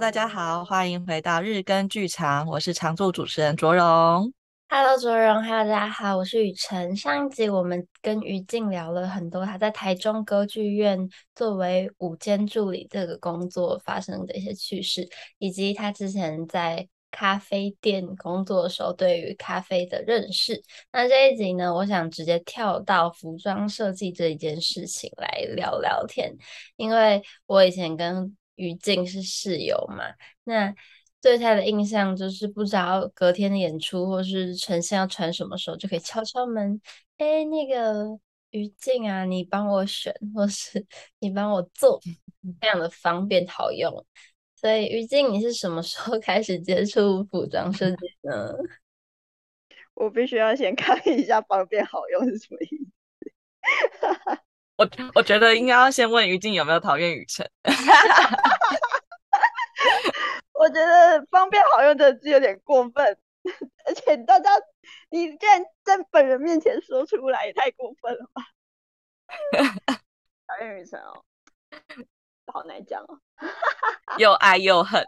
大家好，欢迎回到日更剧场，我是常驻主持人卓荣。Hello，卓荣，Hello，大家好，我是雨辰。上一集我们跟于静聊了很多他在台中歌剧院作为舞间助理这个工作发生的一些趣事，以及他之前在咖啡店工作的时候对于咖啡的认识。那这一集呢，我想直接跳到服装设计这一件事情来聊聊天，因为我以前跟于静是室友嘛，那。对他的印象就是不知道隔天的演出或是呈现要穿什么时候就可以敲敲门，哎，那个于静啊，你帮我选，或是 你帮我做，非常的方便好用。所以于静，你是什么时候 开始接触服装设计呢？我必须要先看一下方便好用是什么意思。我我觉得应该要先问于静有没有讨厌雨辰。我觉得方便好用的字有点过分，而且大家你居然在本人面前说出来，也太过分了吧！讨厌雨辰哦，好难讲哦，又爱又恨，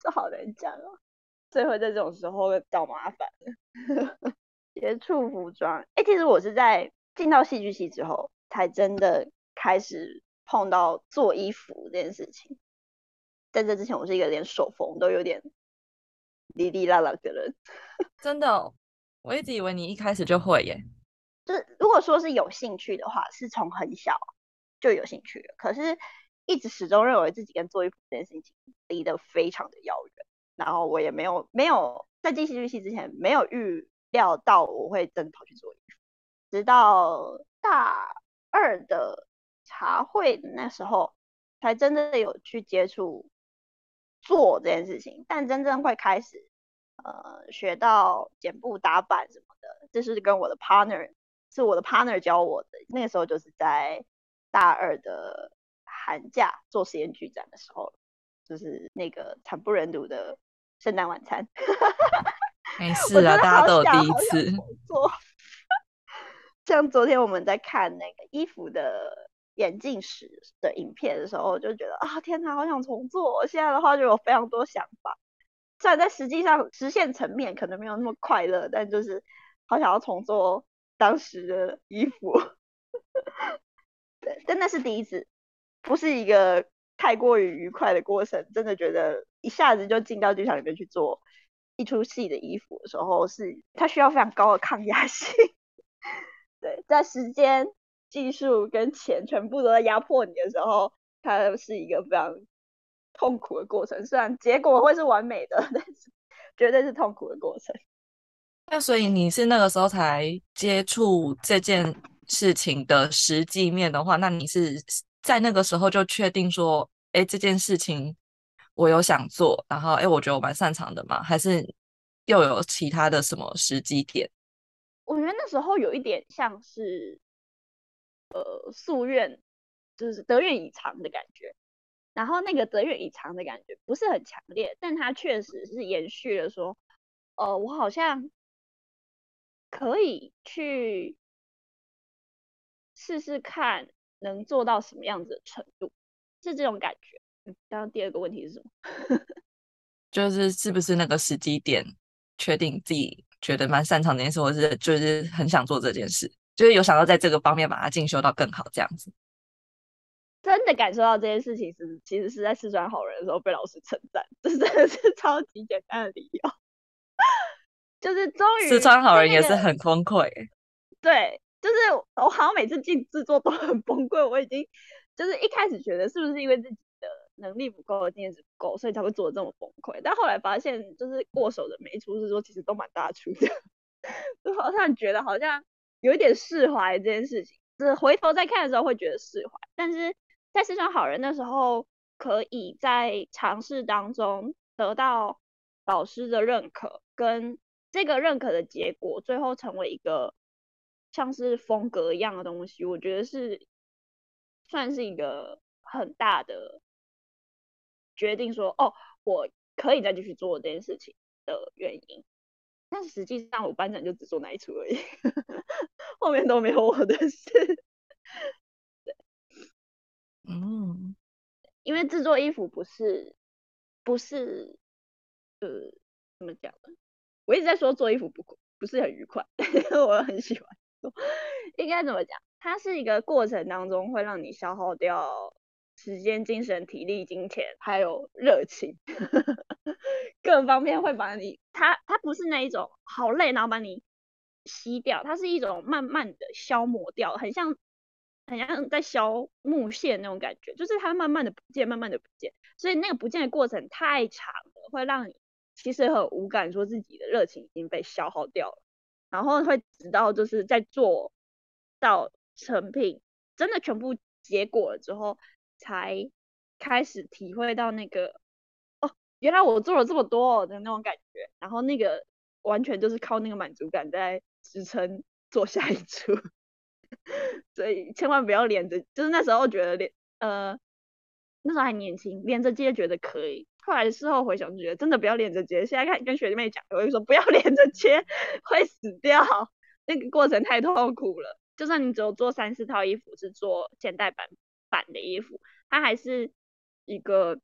这好难讲哦。最后在这种时候找麻烦了。接触服装，哎，其实我是在进到戏剧系之后，才真的开始碰到做衣服这件事情。在这之前，我是一个连手缝都有点哩哩啦啦的人。真的哦，我一直以为你一开始就会耶。就是如果说是有兴趣的话，是从很小就有兴趣了。可是，一直始终认为自己跟做衣服这件事情离得非常的遥远。然后我也没有没有在进戏剧系之前，没有预料到我会真的跑去做衣服。直到大二的茶会那时候，才真正的有去接触。做这件事情，但真正会开始，呃，学到剪布打板什么的，这是跟我的 partner，是我的 partner 教我的。那个时候就是在大二的寒假做实验剧展的时候，就是那个惨不忍睹的圣诞晚餐。没事啊，大家都有第一次。做，像昨天我们在看那个衣服的。眼镜史的影片的时候，就觉得啊，天哪，好想重做。现在的话，就有非常多想法。虽然在实际上实现层面可能没有那么快乐，但就是好想要重做当时的衣服。对，但那是第一次，不是一个太过于愉快的过程。真的觉得一下子就进到剧场里面去做一出戏的衣服的时候，是它需要非常高的抗压性。对，在时间。技术跟钱全部都在压迫你的时候，它是一个非常痛苦的过程。虽然结果会是完美的，但是绝对是痛苦的过程。那所以你是那个时候才接触这件事情的实际面的话，那你是在那个时候就确定说，哎，这件事情我有想做，然后哎，我觉得我蛮擅长的吗？还是又有其他的什么时机点？那时候有一点像是。呃，夙愿就是得愿以偿的感觉，然后那个得愿以偿的感觉不是很强烈，但它确实是延续了说，呃，我好像可以去试试看能做到什么样子的程度，是这种感觉。嗯，刚刚第二个问题是什么？就是是不是那个时机点确定自己觉得蛮擅长这件事，或是就是很想做这件事？就是有想到在这个方面把它进修到更好这样子，真的感受到这件事情是，其实是在四川好人的时候被老师称赞，这真的是 超级简单的理由。就是终于四川好人也是很崩溃，对，就是我好像每次进制作都很崩溃。我已经就是一开始觉得是不是因为自己的能力不够，经验值不够，所以才会做的这么崩溃。但后来发现，就是过手的每一出制作其实都蛮大出的，就好像觉得好像。有一点释怀这件事情，就是回头再看的时候会觉得释怀，但是在四川好人的时候，可以在尝试当中得到老师的认可，跟这个认可的结果，最后成为一个像是风格一样的东西，我觉得是算是一个很大的决定说，哦，我可以再继续做这件事情的原因。但实际上，我班长就只做那一出而已，后面都没有我的事。对，嗯，因为制作衣服不是不是呃怎么讲呢？我一直在说做衣服不不是很愉快，我很喜欢做，应该怎么讲？它是一个过程当中会让你消耗掉时间、精神、体力、金钱，还有热情，各方面会把你，它它不是那一种好累，然后把你吸掉，它是一种慢慢的消磨掉，很像。很像在消木屑那种感觉，就是它慢慢的不见，慢慢的不见，所以那个不见的过程太长了，会让你其实很无感，说自己的热情已经被消耗掉了，然后会直到就是在做到成品真的全部结果了之后，才开始体会到那个哦，原来我做了这么多的那种感觉，然后那个完全就是靠那个满足感在支撑做下一出。所以千万不要连着，就是那时候觉得连呃那时候还年轻，连着接觉得可以，后来事后回想就觉得真的不要连着接。现在看跟学弟妹讲，我就说不要连着接，会死掉，那个过程太痛苦了。就算你只有做三四套衣服是做现代版版的衣服，它还是一个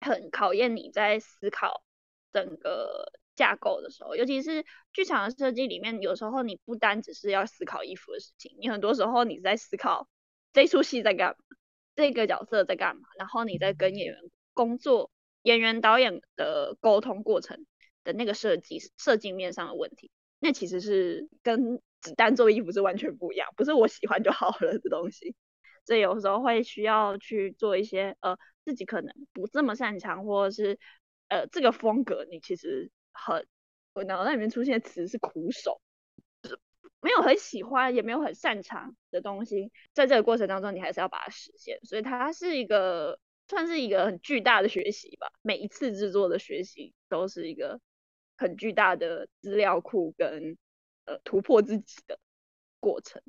很考验你在思考整个。架构的时候，尤其是剧场的设计里面，有时候你不单只是要思考衣服的事情，你很多时候你在思考这出戏在干嘛，这个角色在干嘛，然后你在跟演员工作、演员导演的沟通过程的那个设计设计面上的问题，那其实是跟只单做衣服是完全不一样，不是我喜欢就好了的东西，所以有时候会需要去做一些呃自己可能不这么擅长，或者是呃这个风格你其实。很，我脑袋里面出现词是苦手，就是没有很喜欢，也没有很擅长的东西，在这个过程当中，你还是要把它实现，所以它是一个算是一个很巨大的学习吧。每一次制作的学习都是一个很巨大的资料库跟呃突破自己的过程。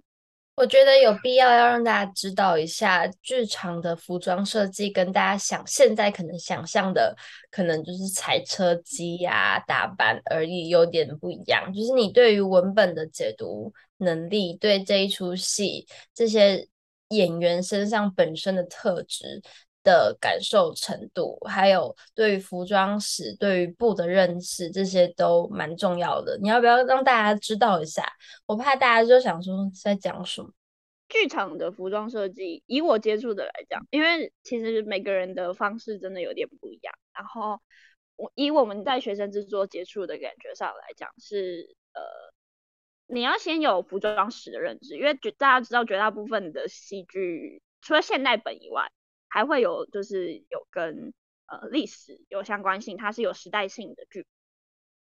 我觉得有必要要让大家知道一下，剧场的服装设计跟大家想现在可能想象的，可能就是踩车机呀、打扮而已，有点不一样。就是你对于文本的解读能力，对这一出戏这些演员身上本身的特质的感受程度，还有对于服装史、对于布的认识，这些都蛮重要的。你要不要让大家知道一下？我怕大家就想说在讲什么。剧场的服装设计，以我接触的来讲，因为其实每个人的方式真的有点不一样。然后我以我们在学生制作接触的感觉上来讲，是呃，你要先有服装史的认知，因为绝大家知道绝大部分的戏剧，除了现代本以外。还会有就是有跟呃历史有相关性，它是有时代性的剧。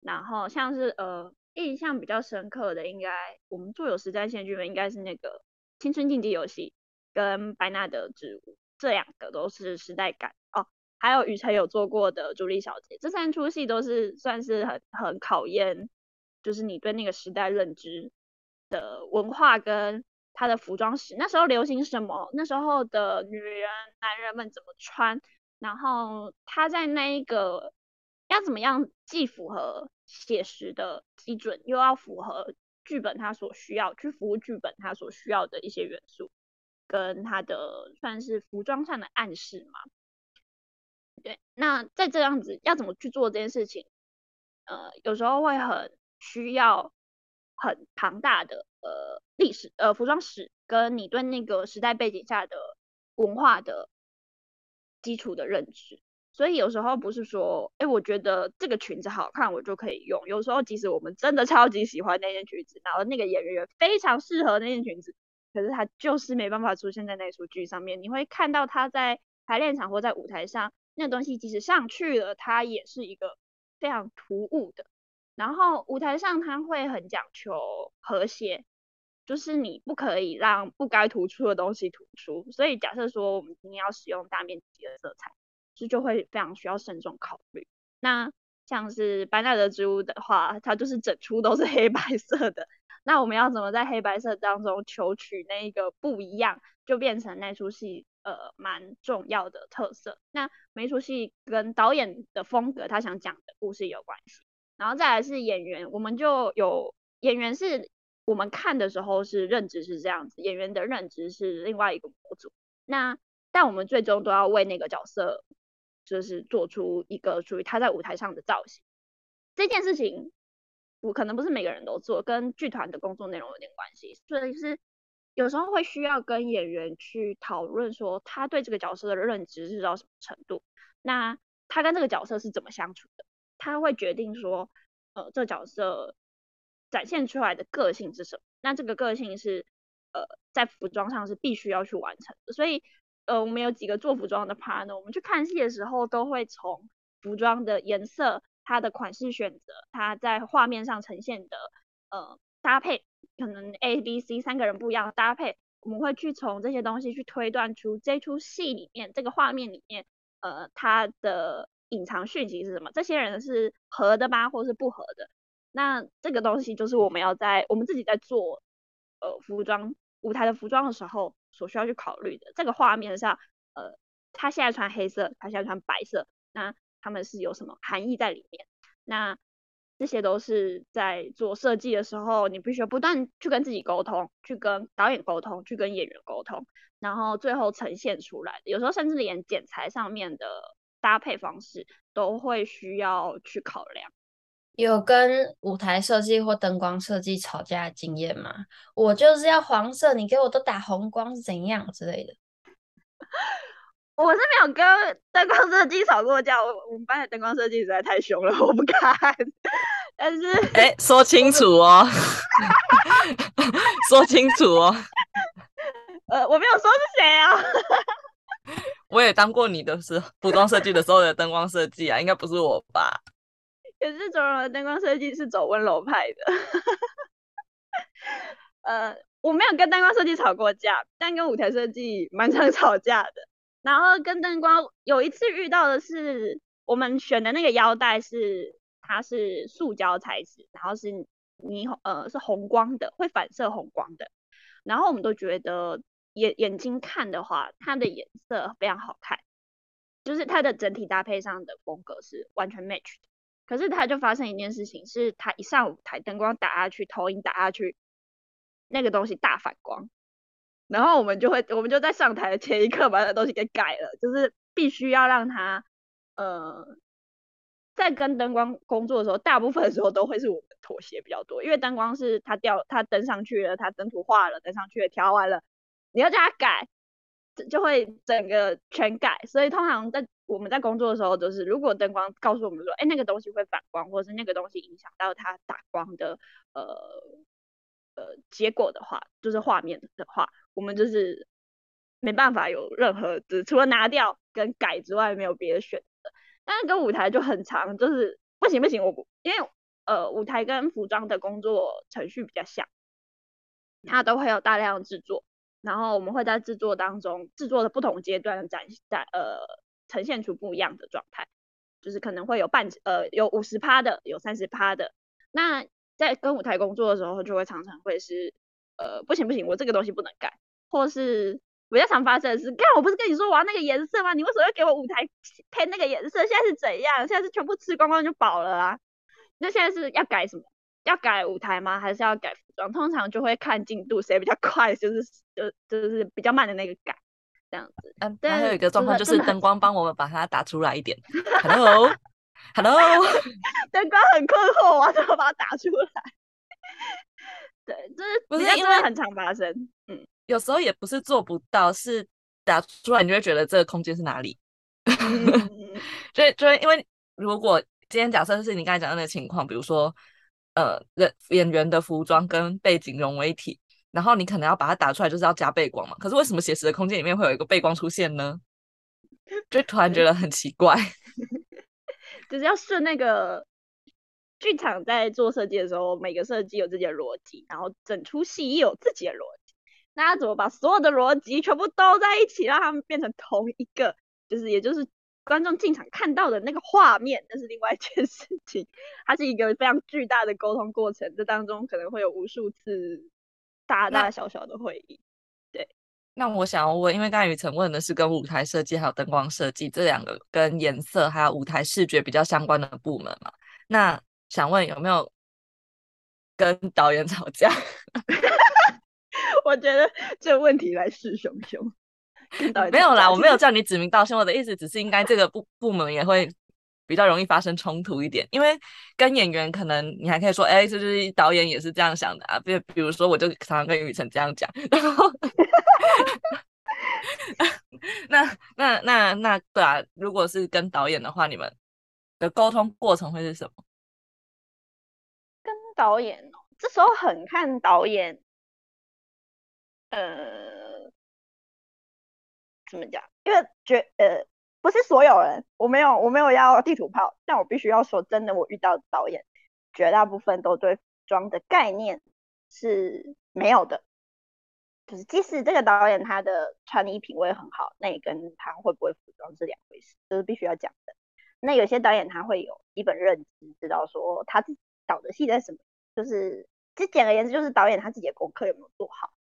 然后像是呃印象比较深刻的，应该我们做有时代性的剧本，应该是那个《青春竞技游戏》跟《白纳德之舞》，这两个都是时代感哦。还有雨辰有做过的《朱莉小姐》，这三出戏都是算是很很考验，就是你对那个时代认知的文化跟。他的服装史，那时候流行什么？那时候的女人、男人们怎么穿？然后他在那一个要怎么样，既符合写实的基准，又要符合剧本他所需要，去服务剧本他所需要的一些元素，跟他的算是服装上的暗示嘛。对，那在这样子要怎么去做这件事情？呃，有时候会很需要很庞大的呃。历史呃，服装史跟你对那个时代背景下的文化的基础的认知，所以有时候不是说，哎，我觉得这个裙子好看，我就可以用。有时候即使我们真的超级喜欢那件裙子，然后那个演员也非常适合那件裙子，可是他就是没办法出现在那出剧上面。你会看到他在排练场或在舞台上，那个东西即使上去了，它也是一个非常突兀的。然后舞台上他会很讲求和谐。就是你不可以让不该突出的东西突出，所以假设说我们今天要使用大面积的色彩，这就会非常需要慎重考虑。那像是班纳德之屋的话，它就是整出都是黑白色的，那我们要怎么在黑白色当中求取那一个不一样，就变成那出戏呃蛮重要的特色。那每出戏跟导演的风格，他想讲的故事有关系，然后再来是演员，我们就有演员是。我们看的时候是认知是这样子，演员的认知是另外一个模组。那但我们最终都要为那个角色，就是做出一个属于他在舞台上的造型。这件事情，我可能不是每个人都做，跟剧团的工作内容有点关系，所以是有时候会需要跟演员去讨论，说他对这个角色的认知是到什么程度，那他跟这个角色是怎么相处的，他会决定说，呃，这角色展现出来的个性是什么，那这个个性是。呃，在服装上是必须要去完成的，所以呃，我们有几个做服装的 partner，我们去看戏的时候，都会从服装的颜色、它的款式选择、它在画面上呈现的呃搭配，可能 A、B、C 三个人不一样的搭配，我们会去从这些东西去推断出这出戏里面这个画面里面呃它的隐藏讯息是什么，这些人是合的吗，或是不合的？那这个东西就是我们要在我们自己在做。呃，服装舞台的服装的时候，所需要去考虑的这个画面上，呃，他现在穿黑色，他现在穿白色，那他们是有什么含义在里面？那这些都是在做设计的时候，你必须不断去跟自己沟通，去跟导演沟通，去跟演员沟通，然后最后呈现出来的。有时候甚至连剪裁上面的搭配方式都会需要去考量。有跟舞台设计或灯光设计吵架的经验吗？我就是要黄色，你给我都打红光是怎样之类的？我是没有跟灯光设计吵过架，我我们班的灯光设计实在太凶了，我不敢。但是，哎、欸，说清楚哦，说清楚哦。呃，我没有说是谁啊。我也当过你的是服装设计的时候的灯光设计啊，应该不是我吧？可是周蓉的灯光设计是走温柔派的，呃，我没有跟灯光设计吵过架，但跟舞台设计蛮常吵架的。然后跟灯光有一次遇到的是，我们选的那个腰带是它是塑胶材质，然后是霓虹呃是红光的，会反射红光的。然后我们都觉得眼眼睛看的话，它的颜色非常好看，就是它的整体搭配上的风格是完全 match 的。可是他就发生一件事情，是他一上舞台，灯光打下去，投影打下去，那个东西大反光，然后我们就会，我们就在上台的前一刻把那东西给改了，就是必须要让他，呃，在跟灯光工作的时候，大部分的时候都会是我们妥协比较多，因为灯光是他调，他登上去了，他灯图画了，登上去了，调完了，你要叫他改。就会整个全改，所以通常在我们在工作的时候，就是如果灯光告诉我们说，哎，那个东西会反光，或是那个东西影响到它打光的呃呃结果的话，就是画面的话，我们就是没办法有任何，只除了拿掉跟改之外，没有别的选择。但是跟舞台就很长，就是不行不行，我不，因为呃舞台跟服装的工作程序比较像，它都会有大量制作。然后我们会在制作当中，制作的不同阶段展展呃呈现出不一样的状态，就是可能会有半呃有五十趴的，有三十趴的。那在跟舞台工作的时候，就会常常会是呃不行不行，我这个东西不能改，或是比较常发生的是，看我不是跟你说我要那个颜色吗？你为什么要给我舞台配那个颜色？现在是怎样？现在是全部吃光光就饱了啊？那现在是要改什么？要改舞台吗？还是要改服装？通常就会看进度，谁比较快，就是就就是比较慢的那个改，这样子。嗯，对。还有一个状况就是灯光帮我们把它打出来一点。Hello，Hello，灯光很困惑，我怎么把它打出来？对，就是不是因为很常发生。嗯，有时候也不是做不到，是打出来你就会觉得这个空间是哪里。所以，所以因为如果今天假设是你刚才讲的那个情况，比如说。呃，人演员的服装跟背景融为一体，然后你可能要把它打出来，就是要加背光嘛。可是为什么写实的空间里面会有一个背光出现呢？就突然觉得很奇怪，就是要顺那个剧场在做设计的时候，每个设计有自己的逻辑，然后整出戏也有自己的逻辑。那他怎么把所有的逻辑全部都在一起，让他们变成同一个？就是也就是。观众进场看到的那个画面，那是另外一件事情。它是一个非常巨大的沟通过程，这当中可能会有无数次大大小小的会议。对，那我想要问，因为刚才雨辰问的是跟舞台设计还有灯光设计这两个跟颜色还有舞台视觉比较相关的部门嘛？那想问有没有跟导演吵架？我觉得这个问题来势汹汹。没有啦，我没有叫你指名道姓，我的意思只是应该这个部部门也会比较容易发生冲突一点，因为跟演员可能你还可以说，哎，这就是导演也是这样想的啊。比比如说，我就常常跟雨辰这样讲，然后 那那那那对啊，如果是跟导演的话，你们的沟通过程会是什么？跟导演哦，这时候很看导演，呃，怎么讲？因为觉呃。不是所有人，我没有，我没有要地图炮，但我必须要说，真的，我遇到导演，绝大部分都对服装的概念是没有的。就是即使这个导演他的穿衣品味很好，那也跟他会不会服装是两回事，就是必须要讲的。那有些导演他会有基本认知，知道说他自己导的戏在什么，就是其实简而言之，就是导演他自己的功课有没有做好，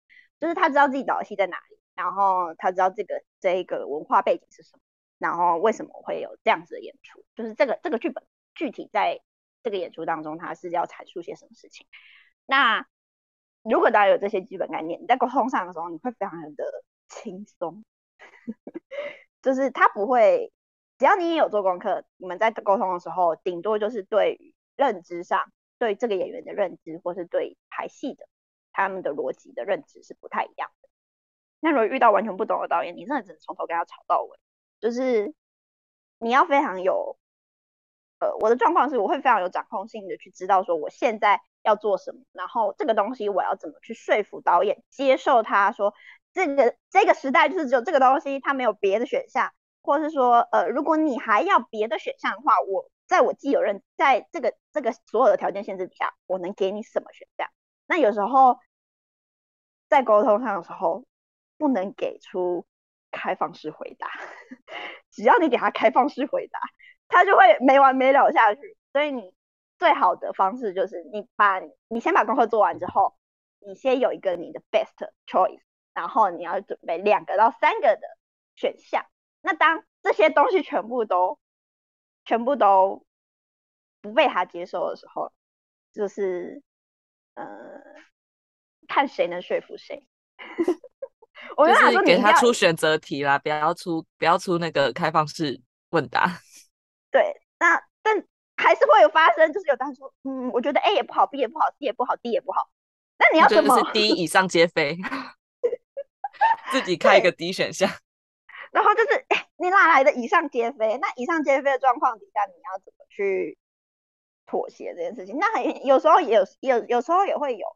就是他知道自己导的戏在哪里，然后他知道这个这一个文化背景是什么。然后为什么会有这样子的演出？就是这个这个剧本具体在这个演出当中，他是要阐述些什么事情？那如果大家有这些基本概念，你在沟通上的时候，你会非常的轻松，就是他不会，只要你也有做功课，你们在沟通的时候，顶多就是对认知上，对这个演员的认知，或是对排戏的他们的逻辑的认知是不太一样的。那如果遇到完全不懂的导演，你真的只能从头跟他吵到尾。就是你要非常有，呃，我的状况是，我会非常有掌控性的去知道说我现在要做什么，然后这个东西我要怎么去说服导演接受他说这个这个时代就是只有这个东西，他没有别的选项，或是说，呃，如果你还要别的选项的话，我在我既有认在这个这个所有的条件限制底下，我能给你什么选项？那有时候在沟通上的时候，不能给出。开放式回答，只要你给他开放式回答，他就会没完没了下去。所以你最好的方式就是你把你先把功课做完之后，你先有一个你的 best choice，然后你要准备两个到三个的选项。那当这些东西全部都全部都不被他接受的时候，就是呃，看谁能说服谁。我就是给他出选择题啦，不要出不要出那个开放式问答。对，那但还是会有发生，就是有当说，嗯，我觉得 A 也不好，B 也不好，C 也不好，D 也不好。那你要怎么？就是 D 以上皆非，自己开一个 D 选项。然后就是，哎，你哪来的以上皆非？那以上皆非的状况底下，你要怎么去妥协这件事情？那很有时候也有有有时候也会有，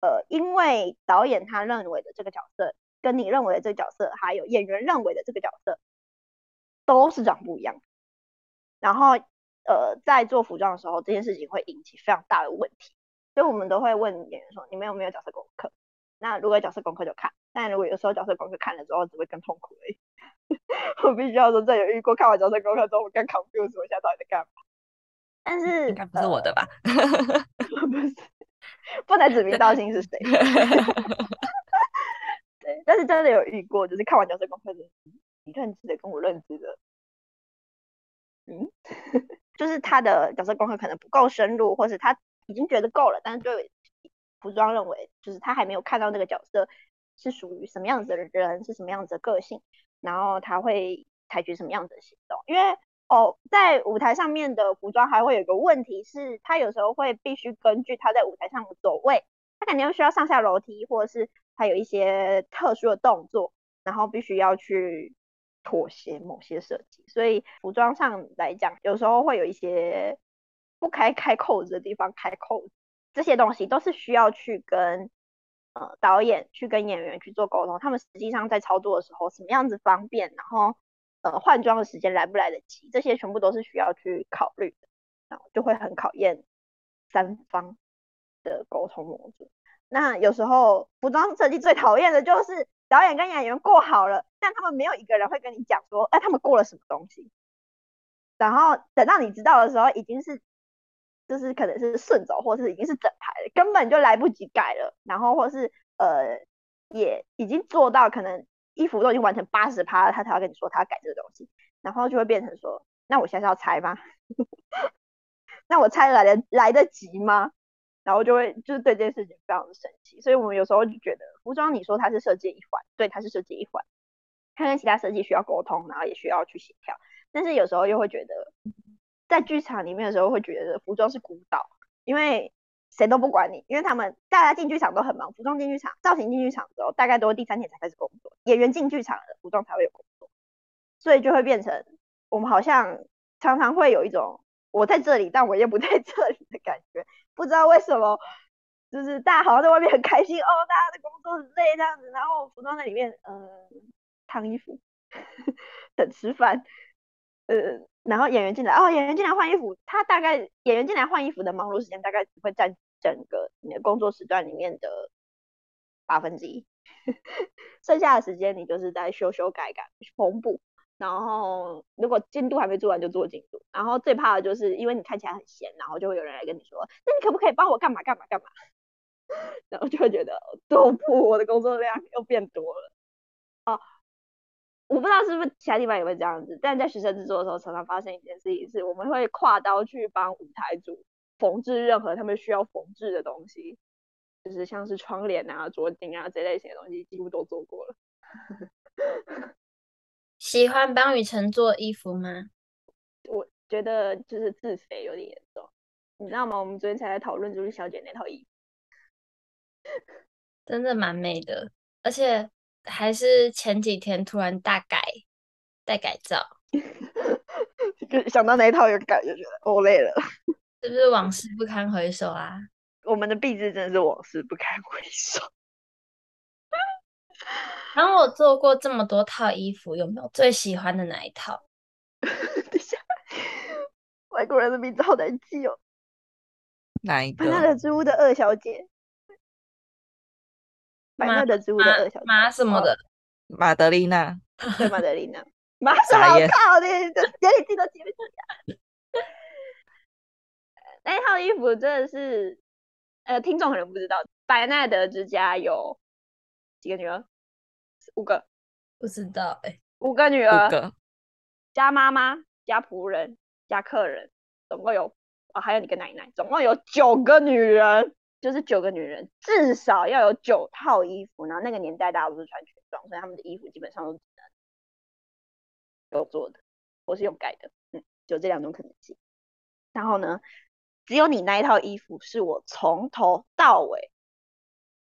呃，因为导演他认为的这个角色。跟你认为的这个角色，还有演员认为的这个角色，都是长不一样。然后，呃，在做服装的时候，这件事情会引起非常大的问题，所以我们都会问演员说：“你们有没有角色功课？”那如果有角色功课就看，但如果有时候角色功课看了之后，只会更痛苦而已。我必须要说，这有遇过看完角色功课之后，我更 confused，我现在到底在干嘛？但是应该不是我的吧？呃、不是，不能指名道姓是谁。但是真的有遇过，就是看完角色功课的，你认知的跟我认知的，嗯，就是他的角色功课可能不够深入，或是他已经觉得够了，但是对服装认为，就是他还没有看到那个角色是属于什么样子的人，是什么样子的个性，然后他会采取什么样子的行动。因为哦，在舞台上面的服装还会有一个问题是，他有时候会必须根据他在舞台上的走位，他肯定需要上下楼梯，或者是。它有一些特殊的动作，然后必须要去妥协某些设计，所以服装上来讲，有时候会有一些不开开扣子的地方开扣子，这些东西都是需要去跟呃导演去跟演员去做沟通，他们实际上在操作的时候什么样子方便，然后呃换装的时间来不来得及，这些全部都是需要去考虑的，然后就会很考验三方的沟通模组。那有时候服装设计最讨厌的就是导演跟演员过好了，但他们没有一个人会跟你讲说，哎，他们过了什么东西。然后等到你知道的时候，已经是就是可能是顺走，或是已经是整排了，根本就来不及改了。然后或是呃，也已经做到可能衣服都已经完成八十趴了，他才要跟你说他要改这个东西。然后就会变成说，那我现在要拆吗？那我拆来得来得及吗？然后就会就是对这件事情非常的生气，所以我们有时候就觉得服装，你说它是设计一环，对，它是设计一环，它跟其他设计需要沟通，然后也需要去协调。但是有时候又会觉得，在剧场里面的时候会觉得服装是孤岛，因为谁都不管你，因为他们大家进剧场都很忙，服装进剧场、造型进剧场的时候，大概都是第三天才开始工作，演员进剧场的服装才会有工作，所以就会变成我们好像常常会有一种我在这里，但我又不在这里的感觉，不知道为什么。就是大家好像在外面很开心哦，大家的工作很累这样子，然后服装在里面，嗯、烫衣服，等吃饭，呃，然后演员进来，哦，演员进来换衣服，他大概演员进来换衣服的忙碌时间大概只会占整个你的工作时段里面的八分之一，剩下的时间你就是在修修改改、缝补，然后如果进度还没做完就做进度，然后最怕的就是因为你看起来很闲，然后就会有人来跟你说，那你可不可以帮我干嘛干嘛干嘛？然后就会觉得，多不，我的工作量又变多了。哦，我不知道是不是其他地方也会这样子，但在学生制作的时候，常常发生一件事情是，我们会跨刀去帮舞台组缝制任何他们需要缝制的东西，就是像是窗帘啊、桌巾啊这类型的东西，几乎都做过了。喜欢帮雨辰做衣服吗？我觉得就是自肥有点严重，你知道吗？我们昨天才在讨论朱莉小姐那套衣服。真的蛮美的，而且还是前几天突然大改、大改造，就想到那一套有改，就觉得哦累了，是不是往 事不堪回首啊？我们的壁纸真的是往事不堪回首。然后我做过这么多套衣服，有没有最喜欢的哪一套？等一下，外国人的名字好难记哦。哪一个？那个植物的二小姐。白纳的植物的二小姐，马什么的，马德丽娜，对，马德丽娜，马什么靠的，连你自己都记不起来。那一套衣服真的是，呃，听众可能不知道，白奈德之家有几个女儿？五个？不知道哎、欸，五个女儿，个加妈妈，加仆人，加客人，总共有啊、哦，还有你跟奶奶，总共有九个女人。就是九个女人，至少要有九套衣服。然后那个年代大家都是穿裙装，所以他们的衣服基本上都只能有做的，或是用改的，嗯，就这两种可能性。然后呢，只有你那一套衣服是我从头到尾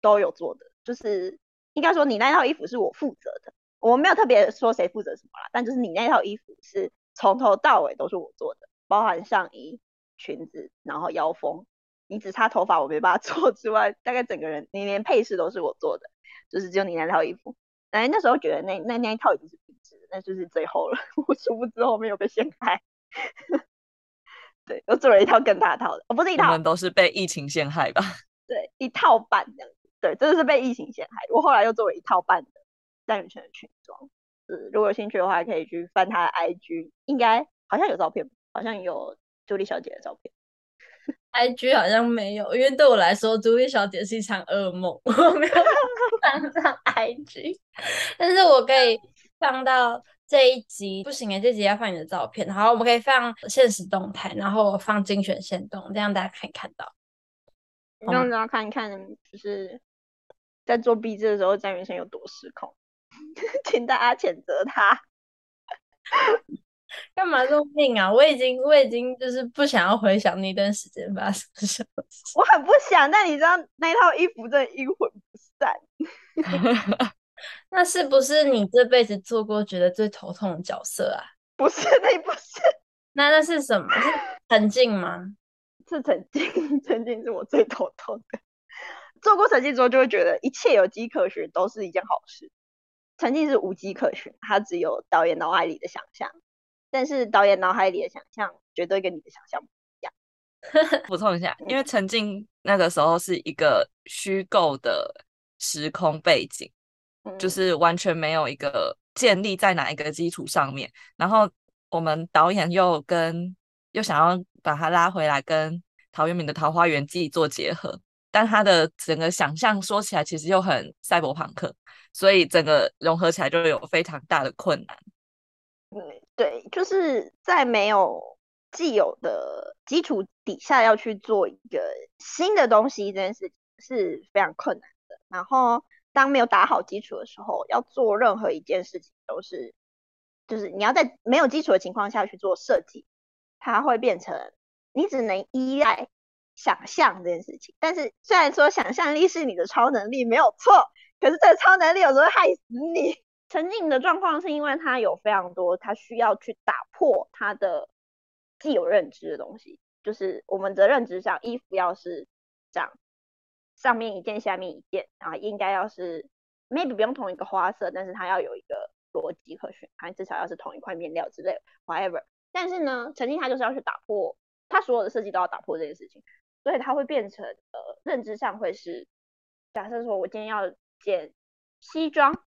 都有做的，就是应该说你那套衣服是我负责的。我没有特别说谁负责什么啦，但就是你那套衣服是从头到尾都是我做的，包含上衣、裙子，然后腰封。你只差头发我没办法 做之外，大概整个人你连配饰都是我做的，就是只有你那套衣服。哎，那时候觉得那那那一套已经是定制的，那就是最后了。我殊不知后面有被陷害。对，又做了一套更大套的，哦，不是一套。我们都是被疫情陷害吧？对，一套半这样子。对，真的是被疫情陷害。我后来又做了一套半的詹雨辰的裙装。是，如果有兴趣的话，可以去翻他的 IG，应该好像有照片，好像有朱莉小姐的照片。I G 好像没有，因为对我来说，朱莉小姐是一场噩梦，我没有放上 I G。但是我可以放到这一集，不行啊，这集要放你的照片。然后我们可以放现实动态，然后放精选限动，这样大家可以看到。让大家看一看，就是在做毕制的时候，詹雨生有多失控，请大家谴责他。干嘛这么命啊？我已经，我已经就是不想要回想那段时间发生什么事。我很不想，但你知道那套衣服真的阴魂不散。那是不是你这辈子做过觉得最头痛的角色啊？不是，那不是。那那是什么？是陈静吗？是陈静，陈静是我最头痛的。做过陈静之后，就会觉得一切有迹可循都是一件好事。陈静是无迹可循，它只有导演脑海里的想象。但是导演脑海里的想象绝对跟你的想象不一样。补充一下，因为陈静那个时候是一个虚构的时空背景，嗯，就是完全没有一个建立在哪一个基础上面。然后我们导演又跟又想要把它拉回来，跟陶渊明的《桃花源记》做结合，但他的整个想象说起来其实又很赛博朋克，所以整个融合起来就有非常大的困难。嗯，对，就是在没有既有的基础底下要去做一个新的东西，这件事情是非常困难的。然后当没有打好基础的时候，要做任何一件事情都是，就是你要在没有基础的情况下去做设计，它会变成你只能依赖想象这件事情。但是虽然说想象力是你的超能力没有错，可是这个超能力有时候害死你。陈静的状况是因为他有非常多他需要去打破他的既有认知的东西，就是我们的认知上，衣服要是这样。上面一件，下面一件，啊，应该要是 maybe 不用同一个花色，但是它要有一个逻辑可循，还至少要是同一块面料之类，whatever。但是呢，曾经他就是要去打破，他所有的设计都要打破这件事情，所以他会变成呃认知上会是，假设说我今天要剪西装，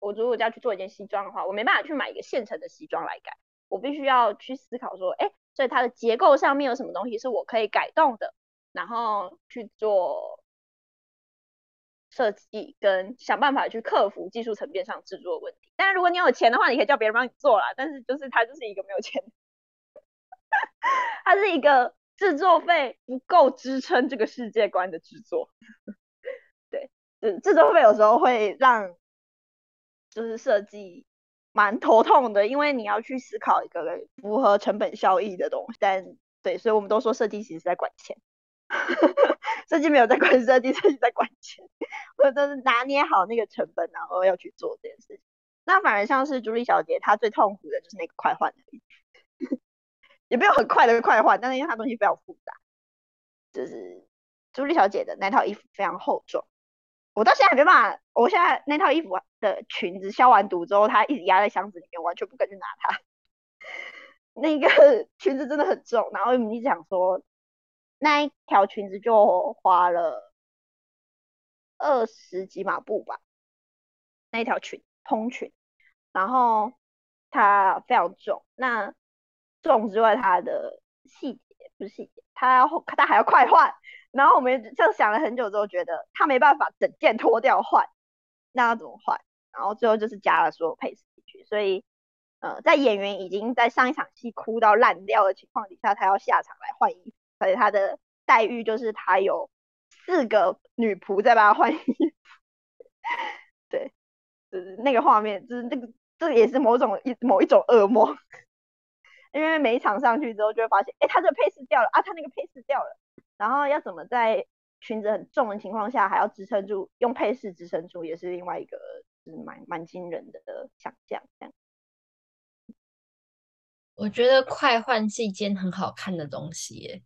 我如果要去做一件西装的话，我没办法去买一个现成的西装来改，我必须要去思考说，哎，所以它的结构上面有什么东西是我可以改动的，然后去做。设计跟想办法去克服技术层面上制作问题。但是，如果你有钱的话，你可以叫别人帮你做啦。但是，就是它就是一个没有钱，它是一个制作费不够支撑这个世界观的制作。对，嗯，制作费有时候会让就是设计蛮头痛的，因为你要去思考一个符合成本效益的东西。但对，所以我们都说设计其实是在管钱。设计没有在管设计，设计在管钱。我都是拿捏好那个成本，然后要去做这件事情。那反而像是朱莉小姐，她最痛苦的就是那个快换而已，也没有很快的快换，但是因为它东西非常复杂，就是朱莉小姐的那套衣服非常厚重，我到现在还没办法。我现在那套衣服的裙子消完毒之后，它一直压在箱子里面，完全不敢去拿它。那个 裙子真的很重，然后我们一直想说。那一条裙子就花了二十几码布吧，那一条裙蓬裙，然后它非常重。那重之外，它的细节不是细节，它要它还要快换。然后我们就想了很久之后，觉得它没办法整件脱掉换，那要怎么换？然后最后就是加了所有配饰进去。所以，呃，在演员已经在上一场戏哭到烂掉的情况底下，他要下场来换衣服。而且他的待遇就是他有四个女仆在帮他换衣服，对，就是那个画面，就是那个，这也是某种一某一种噩梦，因为每一场上去之后就会发现，哎，他这个配饰掉了啊，他那个配饰掉了，然后要怎么在裙子很重的情况下还要支撑住，用配饰支撑住，也是另外一个是蛮蛮惊人的想象，这样。我觉得快换是一件很好看的东西耶。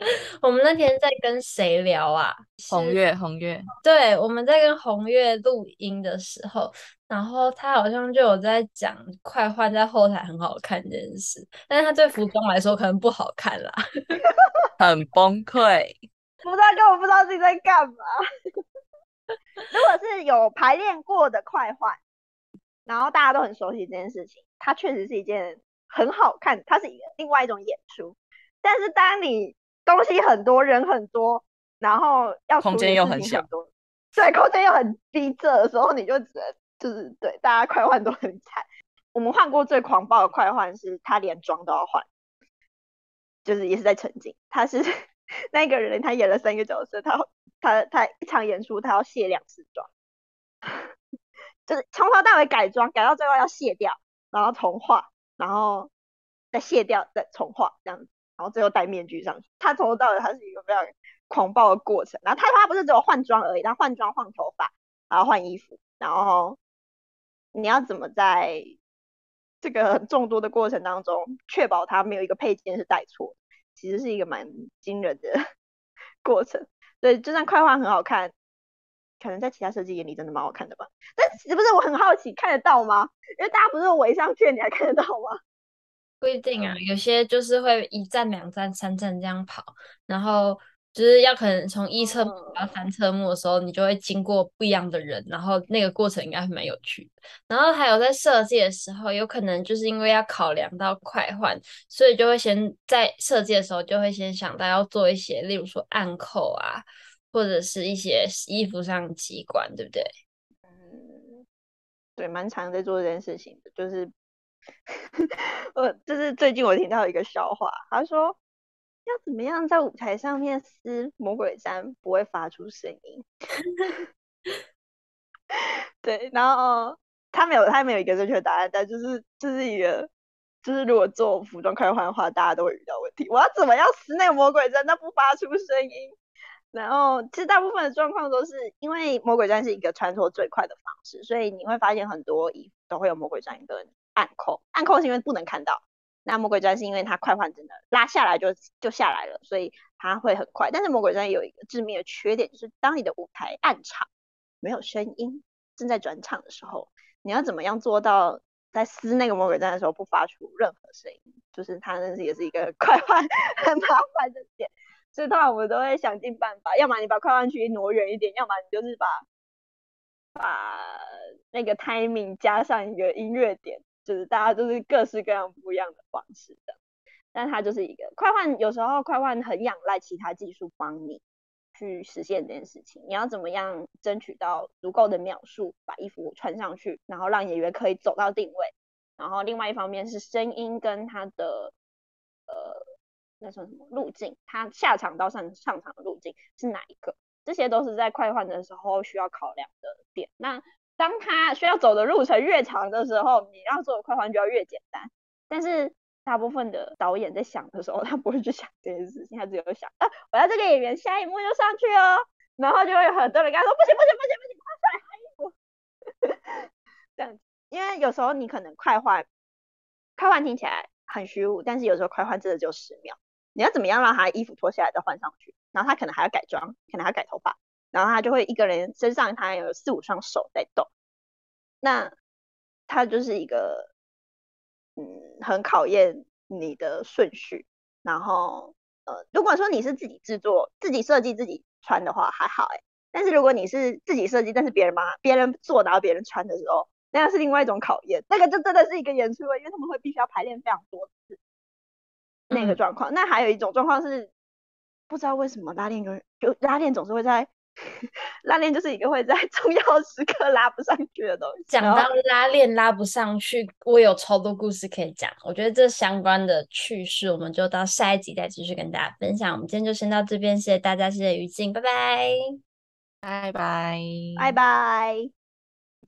我们那天在跟谁聊啊？红月，红月。对，我们在跟红月录音的时候，然后他好像就有在讲快换在后台很好看这件事，但是他对服装来说可能不好看啦，很崩溃。服装根本不知道自己在干嘛。如果是有排练过的快换，然后大家都很熟悉这件事情，它确实是一件很好看，它是一个另外一种演出。但是当你东西很多，人很多，然后要空间又很小，对，空间又很逼仄的时候，你就只能就是对大家快换都很惨。我们换过最狂暴的快换是他连妆都要换，就是也是在沉浸。他是 那个人，他演了三个角色，他他他一场演出他要卸两次妆，就是从头到尾改装，改到最后要卸掉，然后重画，然后再卸掉，再重画这样子。然后最后戴面具上去，他从头到尾他是一个非常狂暴的过程。然后他他不是只有换装而已，他换装、换头发，然后换衣服，然后你要怎么在这个众多的过程当中确保他没有一个配件是戴错？其实是一个蛮惊人的 过程。对就算快换很好看，可能在其他设计眼里真的蛮好看的吧？但是不是我很好奇看得到吗？因为大家不是围上去，你还看得到吗？不一定啊，有些就是会一站、两站、三站这样跑，然后就是要可能从一侧幕到三车目的时候，你就会经过不一样的人，然后那个过程应该会蛮有趣的。然后还有在设计的时候，有可能就是因为要考量到快换，所以就会先在设计的时候就会先想到要做一些，例如说暗扣啊，或者是一些衣服上的机关，对不对？嗯，对，蛮常在做这件事情的，就是。我就是最近我听到一个笑话，他说要怎么样在舞台上面撕魔鬼毡不会发出声音？对，然后他没有他没有一个正确答案，但就是就是一个就是如果做服装快换的话，大家都会遇到问题。我要怎么样撕那个魔鬼毡，那不发出声音？然后其实大部分的状况都是因为魔鬼毡是一个穿脱最快的方式，所以你会发现很多衣服都会有魔鬼毡跟暗扣。暗扣是因为不能看到，那魔鬼毡是因为它快换真的拉下来就就下来了，所以它会很快。但是魔鬼毡有一个致命的缺点，就是当你的舞台暗场没有声音，正在转场的时候，你要怎么样做到在撕那个魔鬼毡的时候不发出任何声音？就是它那是也是一个快换很麻烦的点。所以通常我们都会想尽办法，要么你把快换区挪远一点，要么你就是把把那个 timing 加上一个音乐点，就是大家都是各式各样不一样的方式的。但它就是一个快换，有时候快换很仰赖其他技术帮你去实现这件事情。你要怎么样争取到足够的秒数，把衣服穿上去，然后让演员可以走到定位。然后另外一方面是声音跟它的呃。那算什么路径？他下场到上上场的路径是哪一个？这些都是在快换的时候需要考量的点。那当他需要走的路程越长的时候，你要做的快换就要越简单。但是大部分的导演在想的时候，他不会去想这件事情，他只有想啊，我要这个演员下一幕就上去哦，然后就会有很多人跟他说不行不行不行不行，快换衣服。这样子，因为有时候你可能快换，快换听起来很虚无，但是有时候快换真的就十秒。你要怎么样让他衣服脱下来再换上去？然后他可能还要改装，可能还要改头发，然后他就会一个人身上他有四五双手在动，那他就是一个嗯很考验你的顺序。然后呃，如果说你是自己制作、自己设计、自己穿的话还好哎，但是如果你是自己设计，但是别人帮别人做，然后别人穿的时候，那个是另外一种考验，那个就真的是一个演出了，因为他们会必须要排练非常多次。那个状况，那还有一种状况是，不知道为什么拉链就就拉链总是会在 拉链就是一个会在 重要时刻拉不上去的东西。讲到拉链拉不上去，我有超多故事可以讲。我觉得这相关的趣事，我们就到下一集再继续跟大家分享。我们今天就先到这边，谢谢大家，谢谢于静，拜拜，拜拜，拜拜。